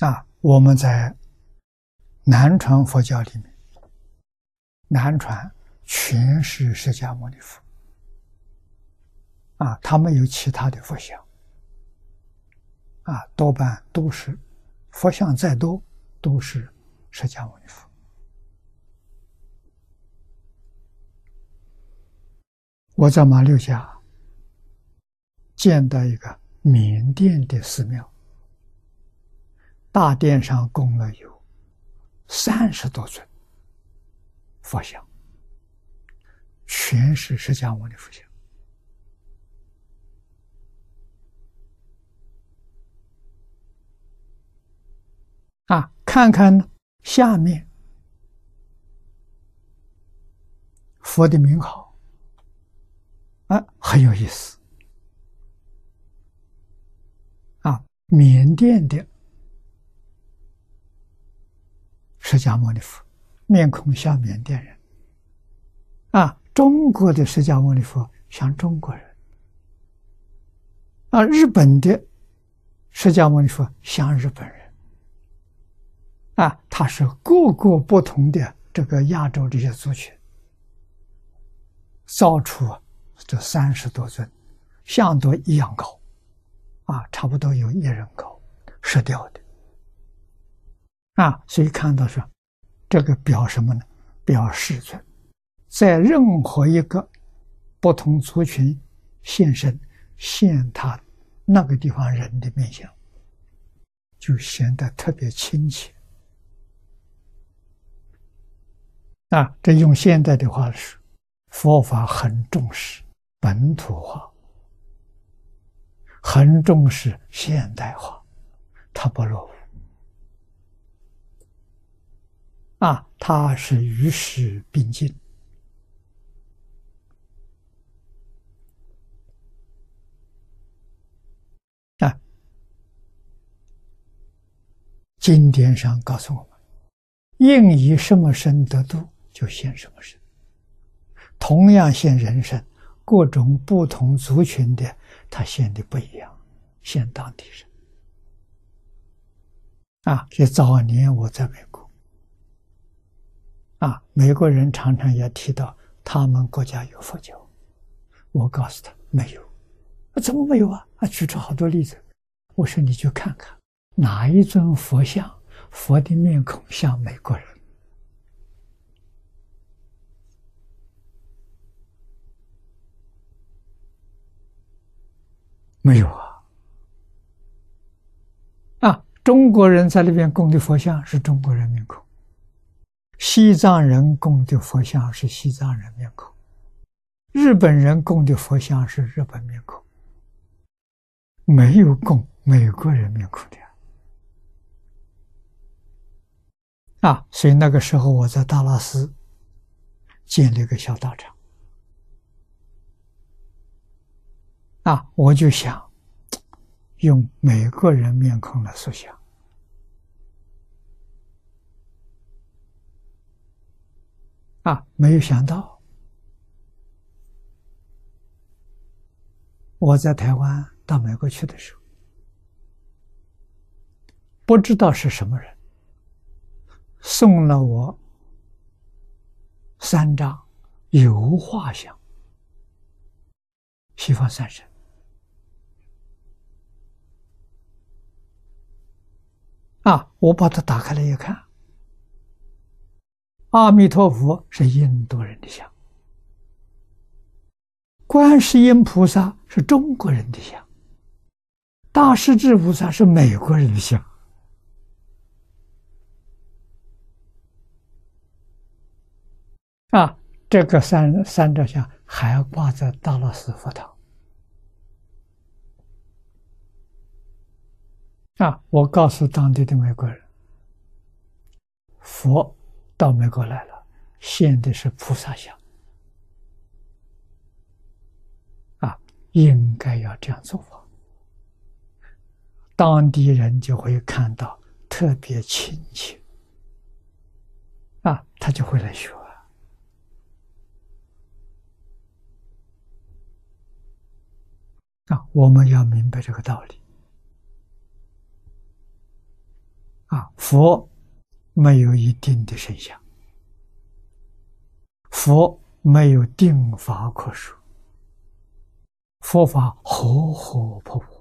啊，我们在南传佛教里面，南传全是释迦牟尼佛，啊，他没有其他的佛像，啊，多半都是佛像再多都是释迦牟尼佛。我在马六甲见到一个缅甸的寺庙，大殿上供了有三十多尊佛像，全是释迦牟尼佛像。啊，看看下面佛的名号。啊，很有意思啊！缅甸的释迦牟尼佛面孔像缅甸人，啊，中国的释迦牟尼佛像中国人，啊，日本的释迦牟尼佛像日本人，啊，他是各个不同的这个亚洲这些族群造出。这三十多尊，像都一样高，啊，差不多有一人高，石雕的，啊，所以看到说，这个表什么呢？表世尊，在任何一个不同族群现身，现他那个地方人的面相，就显得特别亲切。啊，这用现代的话说，佛法很重视。本土化很重视现代化，它不落伍啊，它是与时并进啊。经典上告诉我们：应以什么身得度，就现什么身。同样现人身。各种不同族群的，他现的不一样，现当地人。啊，这早年我在美国，啊，美国人常常也提到他们国家有佛教，我告诉他没有，怎么没有啊？啊，举出好多例子，我说你去看看哪一尊佛像，佛的面孔像美国人。没有啊！啊，中国人在那边供的佛像是中国人面孔，西藏人供的佛像是西藏人面孔，日本人供的佛像是日本面孔，没有供美国人面孔的啊！所以那个时候我在达拉斯建了一个小道场。啊，我就想用美国人面孔来塑像，啊，没有想到我在台湾到美国去的时候，不知道是什么人送了我三张油画像，西方三神。啊！我把它打开来一看，阿弥陀佛是印度人的像，观世音菩萨是中国人的像，大势至菩萨是美国人的像。啊，这个三三者像还挂在大乐寺佛堂。啊！我告诉当地的美国人，佛到美国来了，现的是菩萨像，啊，应该要这样做法，当地人就会看到特别亲切，啊，他就会来学，啊，我们要明白这个道理。啊，佛没有一定的神像，佛没有定法可说，佛法活活泼泼。